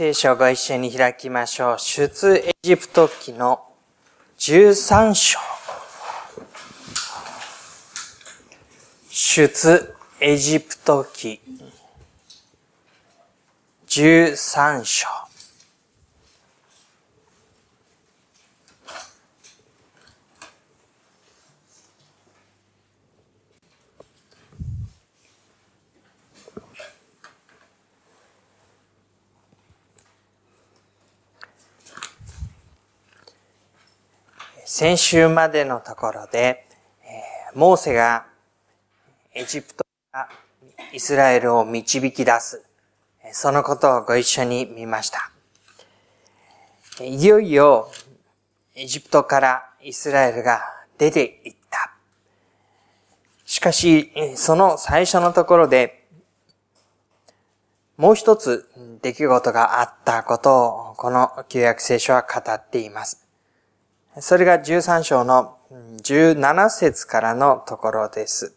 聖書をご一緒に開きましょう。出エジプト記の13章。出エジプト記13章。先週までのところで、モーセがエジプトからイスラエルを導き出す、そのことをご一緒に見ました。いよいよエジプトからイスラエルが出ていった。しかし、その最初のところで、もう一つ出来事があったことを、この旧約聖書は語っています。それが13章の17節からのところです。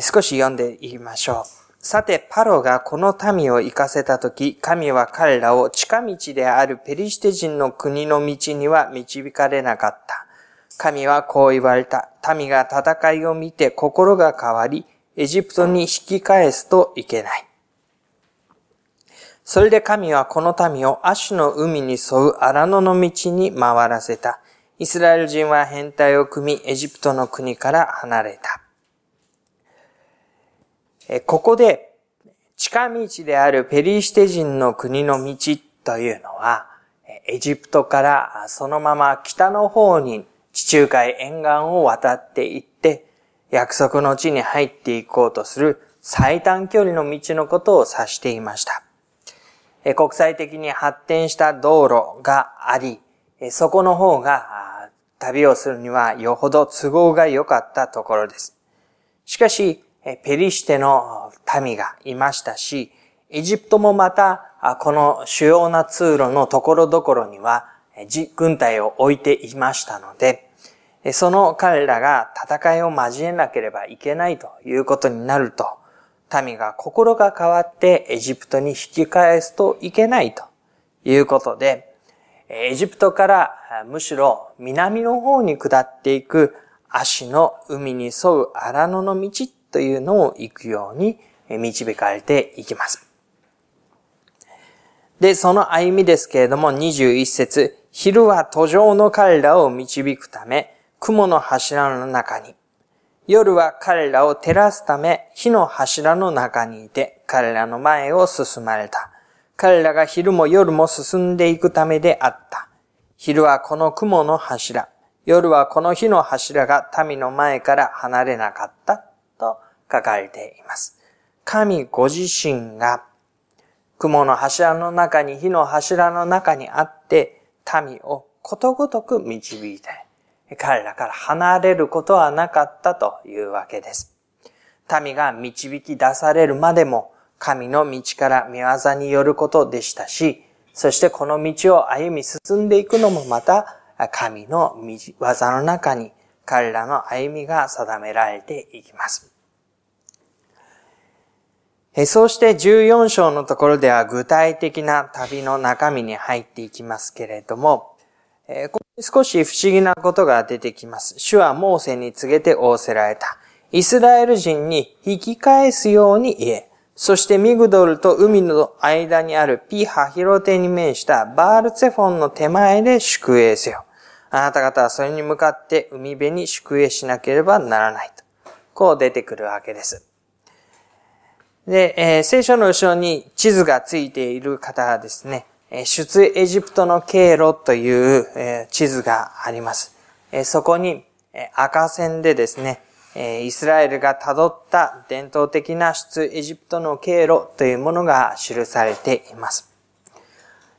少し読んでいきましょう。さて、パロがこの民を行かせたとき、神は彼らを近道であるペリシテ人の国の道には導かれなかった。神はこう言われた。民が戦いを見て心が変わり、エジプトに引き返すといけない。それで神はこの民をアシュの海に沿う荒野の道に回らせた。イスラエル人は変態を組み、エジプトの国から離れた。ここで、近道であるペリシテ人の国の道というのは、エジプトからそのまま北の方に地中海沿岸を渡っていって、約束の地に入っていこうとする最短距離の道のことを指していました。国際的に発展した道路があり、そこの方が旅をするにはよほど都合が良かったところです。しかし、ペリシテの民がいましたし、エジプトもまた、この主要な通路のところどころには、軍隊を置いていましたので、その彼らが戦いを交えなければいけないということになると、民が心が変わってエジプトに引き返すといけないということで、エジプトからむしろ南の方に下っていく足の海に沿う荒野の道というのを行くように導かれていきます。で、その歩みですけれども21節昼は途上の彼らを導くため、雲の柱の中に、夜は彼らを照らすため火の柱の中にいて彼らの前を進まれた。彼らが昼も夜も進んでいくためであった。昼はこの雲の柱、夜はこの火の柱が民の前から離れなかったと書かれています。神ご自身が雲の柱の中に火の柱の中にあって民をことごとく導いて彼らから離れることはなかったというわけです。民が導き出されるまでも神の道から見業によることでしたし、そしてこの道を歩み進んでいくのもまた神の技の中に彼らの歩みが定められていきます。そうして14章のところでは具体的な旅の中身に入っていきますけれども、えここに少し不思議なことが出てきます。主はモーセに告げて仰せられた。イスラエル人に引き返すように言え。そしてミグドルと海の間にあるピハヒロテに面したバールツェフォンの手前で宿営せよ。あなた方はそれに向かって海辺に宿営しなければならないと。こう出てくるわけです。で、えー、聖書の後ろに地図がついている方はですね、出エジプトの経路という地図があります。そこに赤線でですね、イスラエルが辿った伝統的な出エジプトの経路というものが記されています。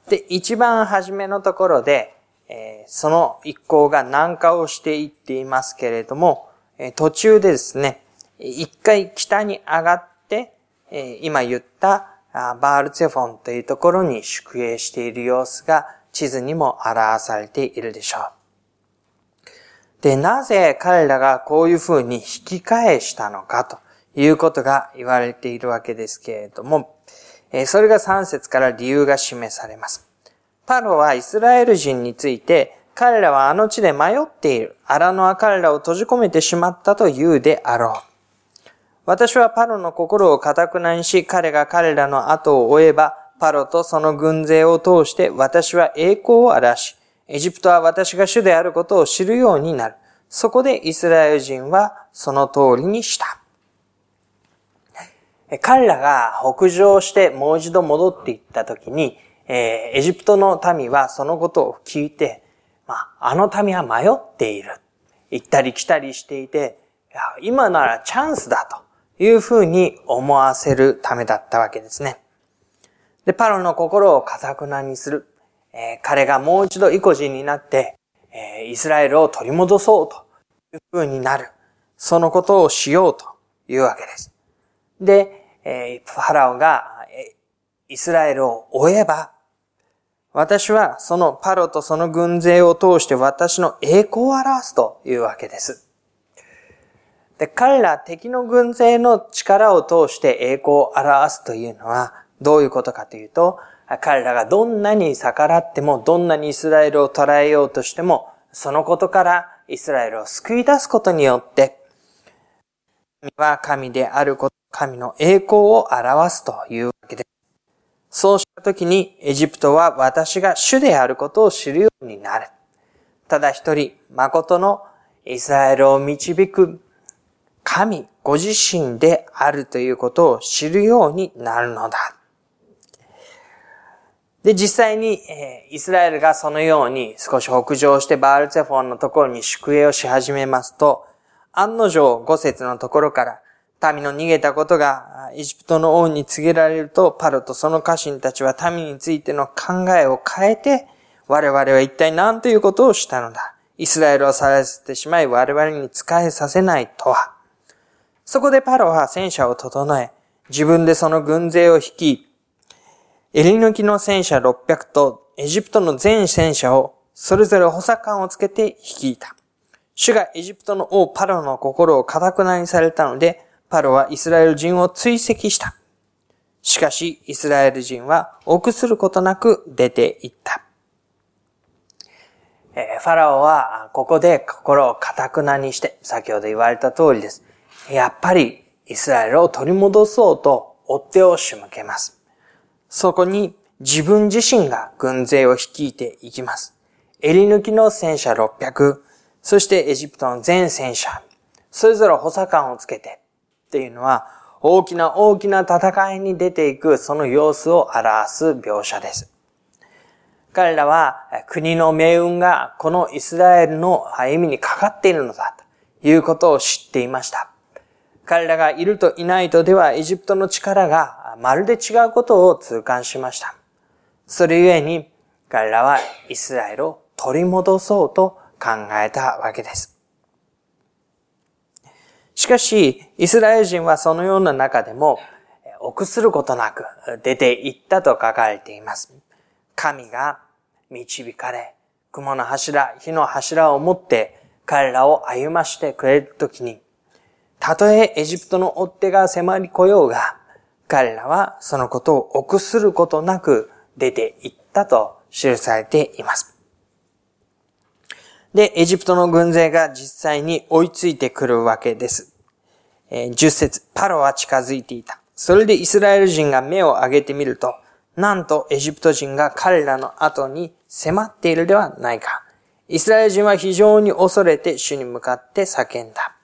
で、一番初めのところで、その一行が南下をしていっていますけれども、途中でですね、一回北に上がって、今言ったバールツェフォンというところに宿営している様子が地図にも表されているでしょう。で、なぜ彼らがこういうふうに引き返したのかということが言われているわけですけれども、それが3節から理由が示されます。パロはイスラエル人について、彼らはあの地で迷っている。荒野は彼らを閉じ込めてしまったと言うであろう。私はパロの心を固くなにし、彼が彼らの後を追えば、パロとその軍勢を通して私は栄光を表し、エジプトは私が主であることを知るようになる。そこでイスラエル人はその通りにした。彼らが北上してもう一度戻っていったときに、えー、エジプトの民はそのことを聞いて、まあ、あの民は迷っている。行ったり来たりしていて、今ならチャンスだというふうに思わせるためだったわけですね。で、パロの心を堅くなにする。えー、彼がもう一度意固人になって、えー、イスラエルを取り戻そうというふうになる。そのことをしようというわけです。で、えー、ファラオがえイスラエルを追えば、私はそのパロとその軍勢を通して私の栄光を表すというわけです。で、彼ら敵の軍勢の力を通して栄光を表すというのはどういうことかというと、彼らがどんなに逆らっても、どんなにイスラエルを捉えようとしても、そのことからイスラエルを救い出すことによって、神は神であること、神の栄光を表すというわけです。そうしたときに、エジプトは私が主であることを知るようになる。ただ一人、誠のイスラエルを導く神ご自身であるということを知るようになるのだ。で、実際に、え、イスラエルがそのように少し北上してバールツェフォンのところに宿営をし始めますと、案の定五節のところから、民の逃げたことがエジプトの王に告げられると、パロとその家臣たちは民についての考えを変えて、我々は一体何ということをしたのだ。イスラエルを去らせてしまい我々に仕えさせないとは。そこでパロは戦車を整え、自分でその軍勢を率い、襟抜きの戦車600とエジプトの全戦車をそれぞれ補佐官をつけて率いた。主がエジプトの王パロの心を堅くなにされたので、パロはイスラエル人を追跡した。しかし、イスラエル人は臆することなく出て行った。えファラオはここで心を堅くなにして、先ほど言われた通りです。やっぱりイスラエルを取り戻そうと追っ手を仕向けます。そこに自分自身が軍勢を率いていきます。襟抜きの戦車600、そしてエジプトの全戦車、それぞれ補佐官をつけてっていうのは大きな大きな戦いに出ていくその様子を表す描写です。彼らは国の命運がこのイスラエルの歩みにかかっているのだということを知っていました。彼らがいるといないとではエジプトの力がまるで違うことを痛感しました。それゆえに彼らはイスラエルを取り戻そうと考えたわけです。しかし、イスラエル人はそのような中でも、臆することなく出て行ったと書かれています。神が導かれ、雲の柱、火の柱を持って彼らを歩ましてくれるときに、たとえエジプトの追っ手が迫り来ようが、彼らはそのことを臆することなく出て行ったと記されています。で、エジプトの軍勢が実際に追いついてくるわけです。え、10節パロは近づいていた。それでイスラエル人が目を上げてみると、なんとエジプト人が彼らの後に迫っているではないか。イスラエル人は非常に恐れて主に向かって叫んだ。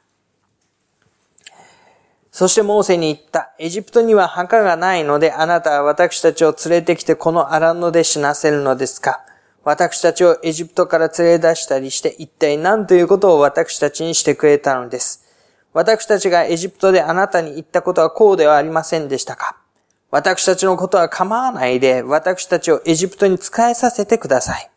そしてモーセに言った。エジプトには墓がないので、あなたは私たちを連れてきてこの荒野で死なせるのですか？私たちをエジプトから連れ出したりして、一体何ということを私たちにしてくれたのです？私たちがエジプトであなたに言ったことはこうではありませんでしたか？私たちのことは構わないで、私たちをエジプトに仕えさせてください。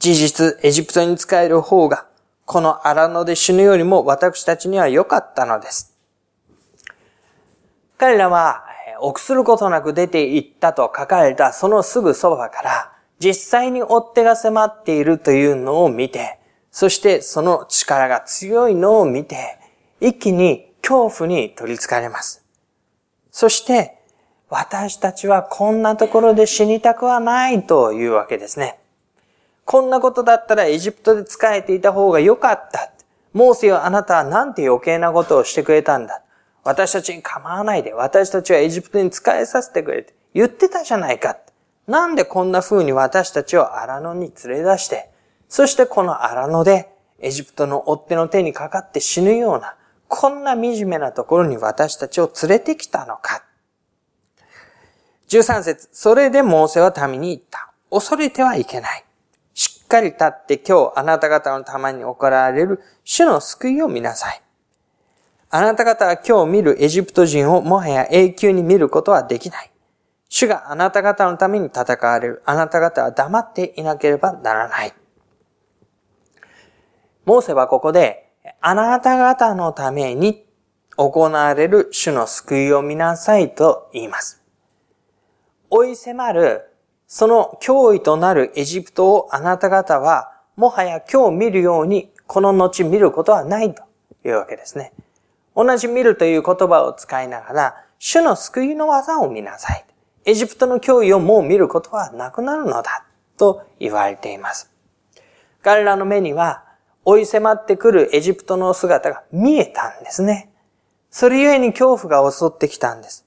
事実、エジプトに仕える方が、この荒野で死ぬよりも私たちには良かったのです。彼らは、臆することなく出て行ったと書かれたそのすぐそばから、実際に追っ手が迫っているというのを見て、そしてその力が強いのを見て、一気に恐怖に取り憑かれます。そして、私たちはこんなところで死にたくはないというわけですね。こんなことだったらエジプトで仕えていた方が良かった。モーセよあなたはなんて余計なことをしてくれたんだ。私たちに構わないで、私たちはエジプトに仕えさせてくれって言ってたじゃないか。なんでこんな風に私たちを荒野に連れ出して、そしてこの荒野でエジプトの追っ手の手にかかって死ぬような、こんな惨めなところに私たちを連れてきたのか。13節それでモーセは民に言った。恐れてはいけない。しっかり立って今日あなた方のために行われる主の救いを見なさい。あなた方は今日見るエジプト人をもはや永久に見ることはできない。主があなた方のために戦われる。あなた方は黙っていなければならない。モーセはここで、あなた方のために行われる主の救いを見なさいと言います。追い迫る、その脅威となるエジプトをあなた方は、もはや今日見るように、この後見ることはないというわけですね。同じ見るという言葉を使いながら、主の救いの技を見なさい。エジプトの脅威をもう見ることはなくなるのだ、と言われています。彼らの目には、追い迫ってくるエジプトの姿が見えたんですね。それゆえに恐怖が襲ってきたんです。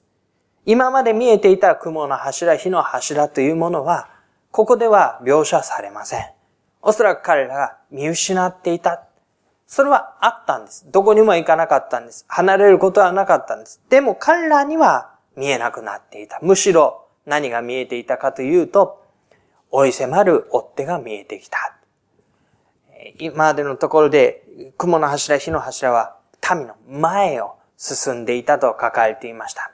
今まで見えていた雲の柱、火の柱というものは、ここでは描写されません。おそらく彼らが見失っていた。それはあったんです。どこにも行かなかったんです。離れることはなかったんです。でも彼らには見えなくなっていた。むしろ何が見えていたかというと、追い迫る追っ手が見えてきた。今までのところで、雲の柱、火の柱は民の前を進んでいたと書かれていました。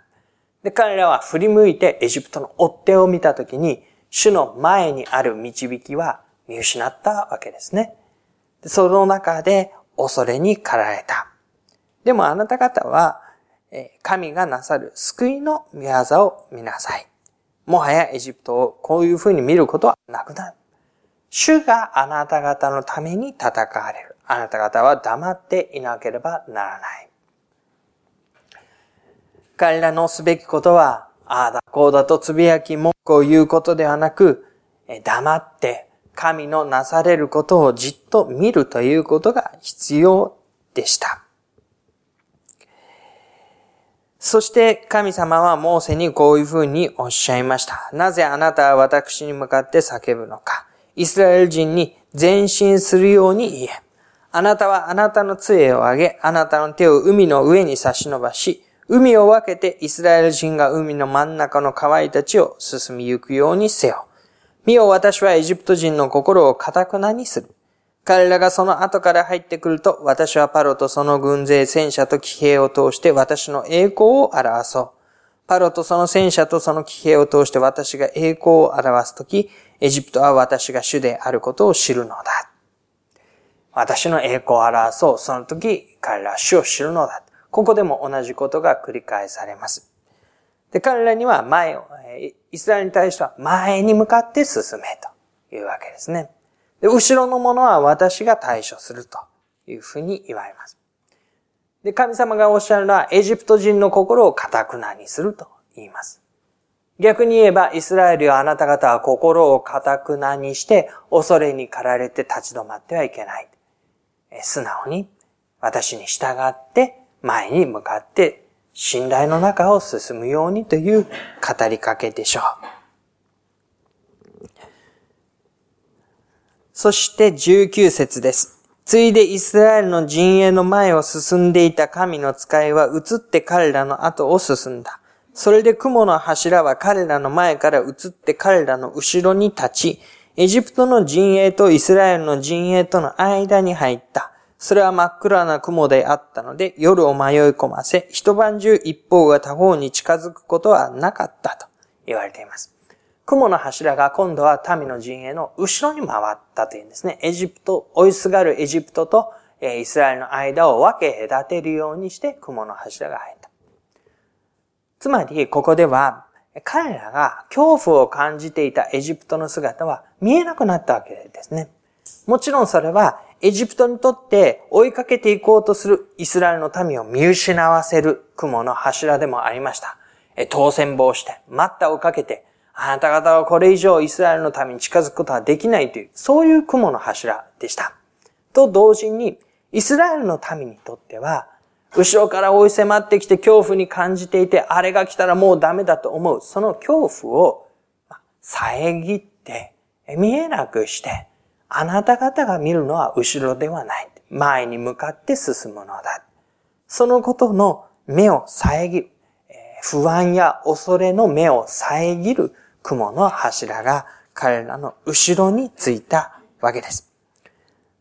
で、彼らは振り向いてエジプトの追っ手を見たときに、主の前にある導きは見失ったわけですね。その中で恐れに駆られた。でもあなた方は、神がなさる救いの御業を見なさい。もはやエジプトをこういう風に見ることはなくなる。主があなた方のために戦われる。あなた方は黙っていなければならない。彼らのすべきことは、ああだこうだとつぶやき文句を言うことではなく、黙って神のなされることをじっと見るということが必要でした。そして神様はモーセにこういうふうにおっしゃいました。なぜあなたは私に向かって叫ぶのか。イスラエル人に前進するように言え。あなたはあなたの杖を上げ、あなたの手を海の上に差し伸ばし、海を分けてイスラエル人が海の真ん中の河合たちを進みゆくようにせよ。見よ私はエジプト人の心を堅くなにする。彼らがその後から入ってくると、私はパロとその軍勢戦車と騎兵を通して私の栄光を表そう。パロとその戦車とその騎兵を通して私が栄光を表すとき、エジプトは私が主であることを知るのだ。私の栄光を表そう。その時、彼らは主を知るのだ。ここでも同じことが繰り返されます。で、彼らには前を、イスラエルに対しては前に向かって進めというわけですね。で、後ろのものは私が対処するというふうに言われます。で、神様がおっしゃるのはエジプト人の心を堅くなにすると言います。逆に言えば、イスラエルよあなた方は心を堅くなにして、恐れに駆られて立ち止まってはいけない。素直に私に従って前に向かって信頼の中を進むようにという語りかけでしょう。そして19節です。ついでイスラエルの陣営の前を進んでいた神の使いは移って彼らの後を進んだ。それで雲の柱は彼らの前から移って彼らの後ろに立ち、エジプトの陣営とイスラエルの陣営との間に入った。それは真っ暗な雲であったので、夜を迷い込ませ、一晩中一方が他方に近づくことはなかったと言われています。雲の柱が今度は民の陣営の後ろに回ったというんですね。エジプト、追いすがるエジプトとイスラエルの間を分け隔てるようにして雲の柱が入った。つまり、ここでは、彼らが恐怖を感じていたエジプトの姿は見えなくなったわけですね。もちろんそれはエジプトにとって追いかけていこうとするイスラエルの民を見失わせる雲の柱でもありました。当選棒して、待ったをかけて、あなた方はこれ以上イスラエルのために近づくことはできないという、そういう雲の柱でした。と同時に、イスラエルの民にとっては、後ろから追い迫ってきて恐怖に感じていて、あれが来たらもうダメだと思う。その恐怖を遮って、見えなくして、あなた方が見るのは後ろではない。前に向かって進むのだ。そのことの目を遮る。不安や恐れの目を遮る雲の柱が彼らの後ろについたわけです。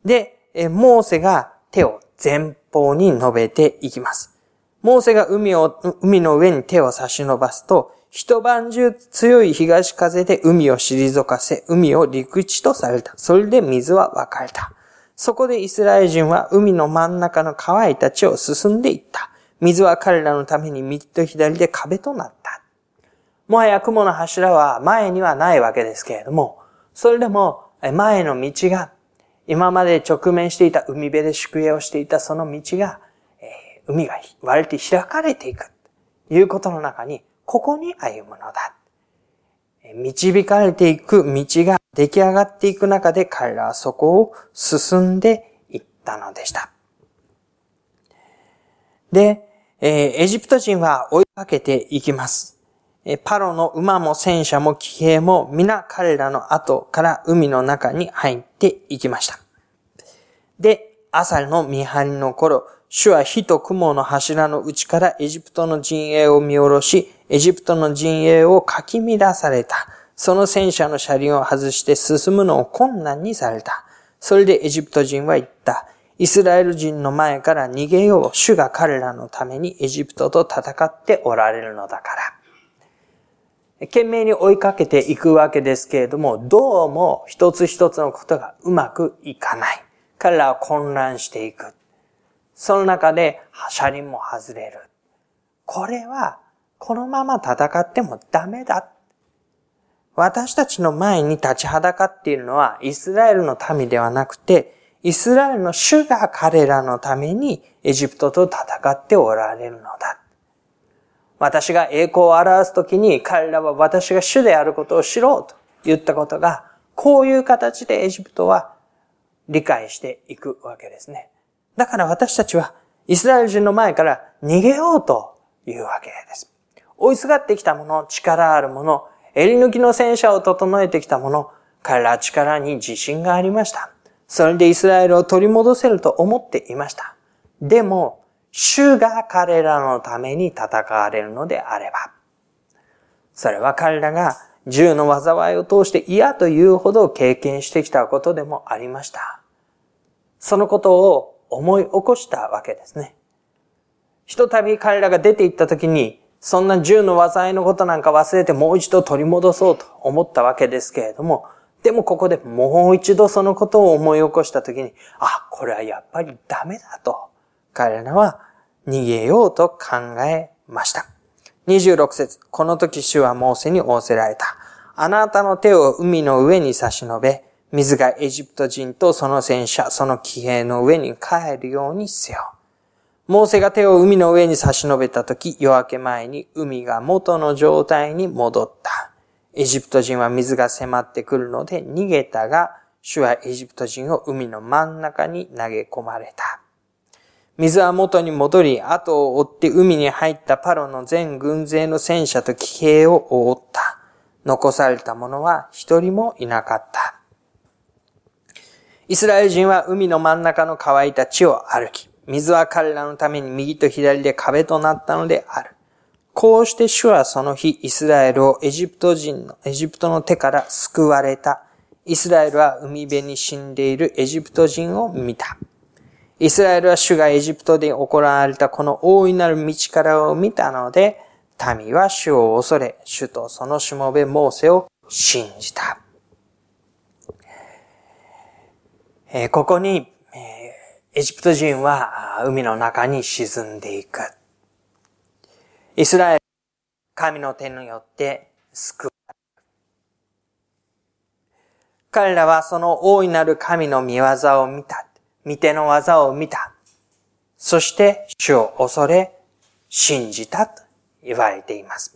で、モーセが手を前方に述べていきます。モーセが海を、海の上に手を差し伸ばすと、一晩中強い東風で海を退かせ、海を陸地とされた。それで水は分かれた。そこでイスラエル人は海の真ん中の乾いた地を進んでいった。水は彼らのために右と左で壁となった。もはや雲の柱は前にはないわけですけれども、それでも前の道が、今まで直面していた海辺で宿営をしていたその道が、海が割れて開かれていく。ということの中に、ここに歩むのだ。導かれていく道が出来上がっていく中で彼らはそこを進んでいったのでした。で、えエジプト人は追いかけていきます。パロの馬も戦車も騎兵も皆彼らの後から海の中に入っていきました。で、朝の見張りの頃、主は火と雲の柱の内からエジプトの陣営を見下ろし、エジプトの陣営をかき乱された。その戦車の車輪を外して進むのを困難にされた。それでエジプト人は言った。イスラエル人の前から逃げよう。主が彼らのためにエジプトと戦っておられるのだから。懸命に追いかけていくわけですけれども、どうも一つ一つのことがうまくいかない。彼らは混乱していく。その中で車輪も外れる。これは、このまま戦ってもダメだ。私たちの前に立ちはだかっているのは、イスラエルの民ではなくて、イスラエルの主が彼らのためにエジプトと戦っておられるのだ。私が栄光を表すときに彼らは私が主であることを知ろうと言ったことが、こういう形でエジプトは理解していくわけですね。だから私たちはイスラエル人の前から逃げようというわけです。追いすがってきたもの、力あるもの、襟抜きの戦車を整えてきたもの、彼ら力に自信がありました。それでイスラエルを取り戻せると思っていました。でも、主が彼らのために戦われるのであれば、それは彼らが銃の災いを通して嫌というほど経験してきたことでもありました。そのことを思い起こしたわけですね。ひとたび彼らが出て行った時に、そんな銃の災いのことなんか忘れてもう一度取り戻そうと思ったわけですけれども、でもここでもう一度そのことを思い起こした時に、あ、これはやっぱりダメだと、彼らは逃げようと考えました。26節この時主はモーセに仰せられた。あなたの手を海の上に差し伸べ、水がエジプト人とその戦車、その騎兵の上に帰るようにせよ。モーセが手を海の上に差し伸べたとき、夜明け前に海が元の状態に戻った。エジプト人は水が迫ってくるので逃げたが、主はエジプト人を海の真ん中に投げ込まれた。水は元に戻り、後を追って海に入ったパロの全軍勢の戦車と騎兵を覆った。残された者は一人もいなかった。イスラエル人は海の真ん中の乾いた地を歩き、水は彼らのために右と左で壁となったのである。こうして主はその日、イスラエルをエジプト人の、エジプトの手から救われた。イスラエルは海辺に死んでいるエジプト人を見た。イスラエルは主がエジプトで行われたこの大いなる道からを見たので、民は主を恐れ、主とそのしもべモーセを信じた。えここに、エジプト人は海の中に沈んでいく。イスラエル、神の手によって救われる。彼らはその大いなる神の見業を見た。見手の技を見た。そして主を恐れ、信じたと言われています。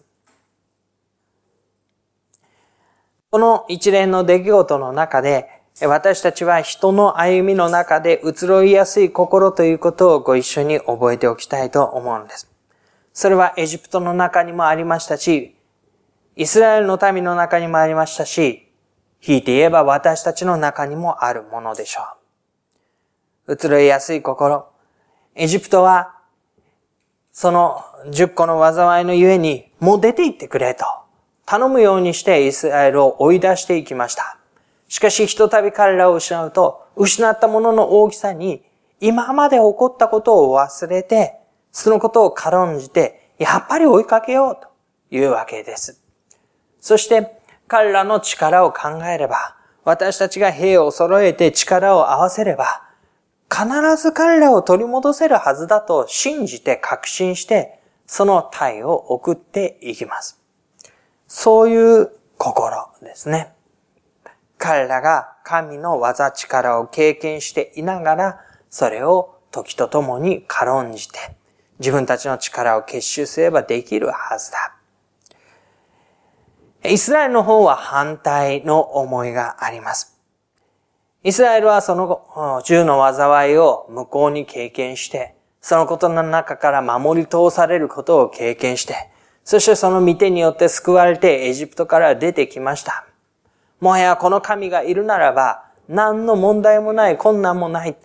この一連の出来事の中で、私たちは人の歩みの中で移ろいやすい心ということをご一緒に覚えておきたいと思うんです。それはエジプトの中にもありましたし、イスラエルの民の中にもありましたし、引いて言えば私たちの中にもあるものでしょう。移ろいやすい心。エジプトは、その十個の災いのゆえに、もう出て行ってくれと、頼むようにしてイスラエルを追い出していきました。しかし、ひとたび彼らを失うと、失ったものの大きさに、今まで起こったことを忘れて、そのことを軽んじて、やっぱり追いかけようというわけです。そして、彼らの力を考えれば、私たちが兵を揃えて力を合わせれば、必ず彼らを取り戻せるはずだと信じて確信して、その体を送っていきます。そういう心ですね。彼らが神の技力を経験していながら、それを時とともに軽んじて、自分たちの力を結集すればできるはずだ。イスラエルの方は反対の思いがあります。イスラエルはその後、銃の災いを向こうに経験して、そのことの中から守り通されることを経験して、そしてその見てによって救われてエジプトから出てきました。もはやこの神がいるならば、何の問題もない困難もない。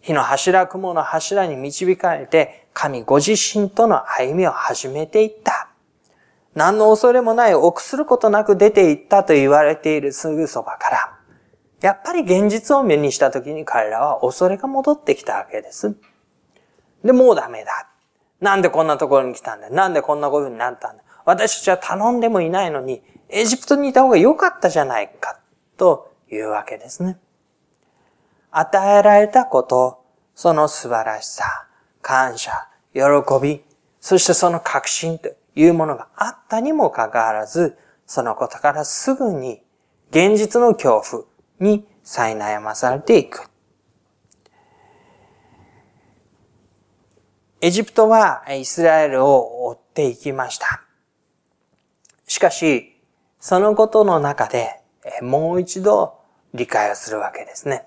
火の柱、雲の柱に導かれて、神ご自身との歩みを始めていった。何の恐れもない、臆することなく出て行ったと言われているすぐそばから、やっぱり現実を目にした時に彼らは恐れが戻ってきたわけです。で、もうダメだ。なんでこんなところに来たんだなんでこんなことになったんだ私たちは頼んでもいないのに、エジプトにいた方が良かったじゃないか、というわけですね。与えられたこと、その素晴らしさ、感謝、喜び、そしてその確信というものがあったにもかかわらず、そのことからすぐに現実の恐怖に苛まされていく。エジプトはイスラエルを追っていきました。しかし、そのことの中で、もう一度理解をするわけですね。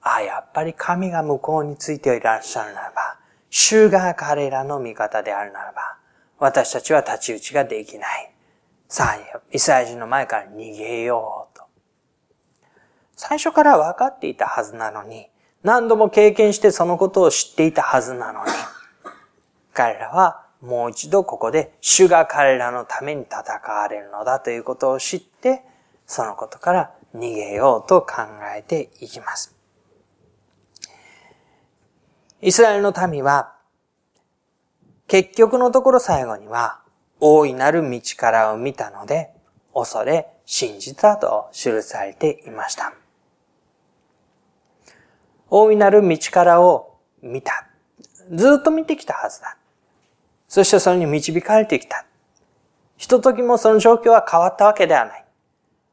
ああ、やっぱり神が向こうについていらっしゃるならば、主が彼らの味方であるならば、私たちは立ち打ちができない。さあ、イスラエル人の前から逃げようと。最初から分かっていたはずなのに、何度も経験してそのことを知っていたはずなのに、彼らはもう一度ここで主が彼らのために戦われるのだということを知って、そのことから逃げようと考えていきます。イスラエルの民は、結局のところ最後には、大いなる道からを見たので、恐れ、信じたと記されていました。大いなる道からを見た。ずっと見てきたはずだ。そしてそれに導かれてきた。ひと時もその状況は変わったわけではない。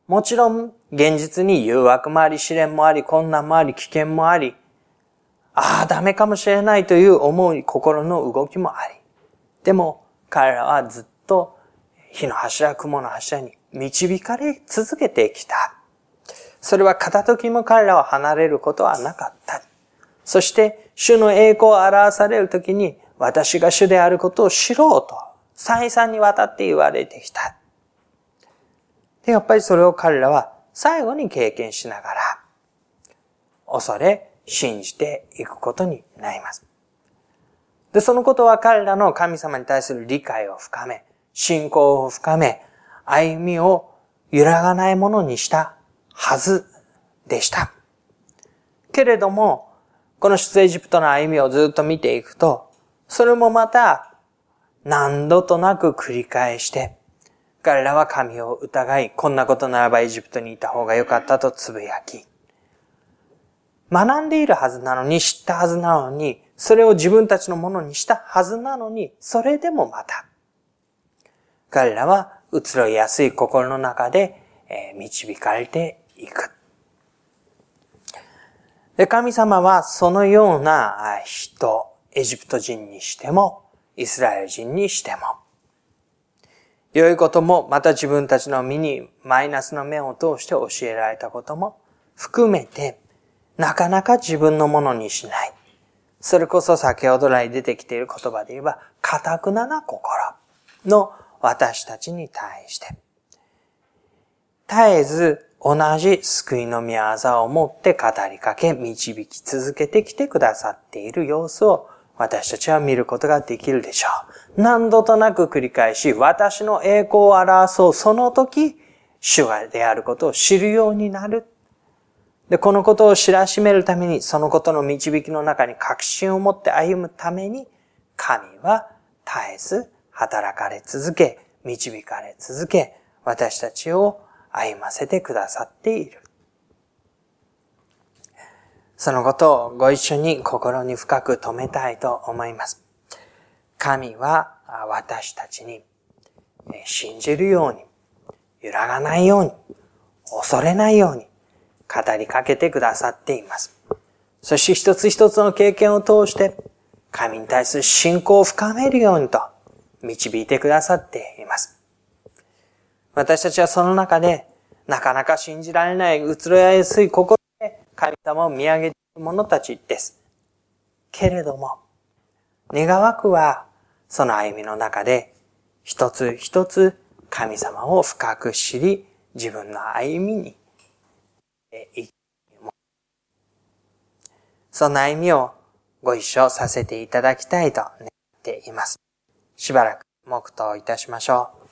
もちろん、現実に誘惑もあり、試練もあり、困難もあり、危険もあり、ああ、ダメかもしれないという思い、心の動きもあり。でも、彼らはずっと火の柱、雲の柱に導かれ続けてきた。それは片時も彼らを離れることはなかった。そして、主の栄光を表されるときに、私が主であることを知ろうと、再三にわたって言われてきた。で、やっぱりそれを彼らは最後に経験しながら、恐れ、信じていくことになります。で、そのことは彼らの神様に対する理解を深め、信仰を深め、歩みを揺らがないものにしたはずでした。けれども、この出エジプトの歩みをずっと見ていくと、それもまた何度となく繰り返して、彼らは神を疑い、こんなことならばエジプトにいた方がよかったとつぶやき、学んでいるはずなのに、知ったはずなのに、それを自分たちのものにしたはずなのに、それでもまた、彼らは移ろいやすい心の中で、え導かれていく。で、神様はそのような人、エジプト人にしても、イスラエル人にしても、良いことも、また自分たちの身にマイナスの面を通して教えられたことも含めて、なかなか自分のものにしない。それこそ先ほど来出てきている言葉で言えば、堅くなな心の私たちに対して、絶えず同じ救いの御業をもって語りかけ、導き続けてきてくださっている様子を私たちは見ることができるでしょう。何度となく繰り返し、私の栄光を表そうその時、主がであることを知るようになる。で、このことを知らしめるために、そのことの導きの中に確信を持って歩むために、神は絶えず働かれ続け、導かれ続け、私たちを歩ませてくださっている。そのことをご一緒に心に深く留めたいと思います。神は私たちに信じるように、揺らがないように、恐れないように語りかけてくださっています。そして一つ一つの経験を通して神に対する信仰を深めるようにと導いてくださっています。私たちはその中でなかなか信じられない移ろやすい心神様を見上げている者たちです。けれども、願わくは、その歩みの中で、一つ一つ神様を深く知り、自分の歩みに、そんな歩みをご一緒させていただきたいと願っています。しばらく黙祷いたしましょう。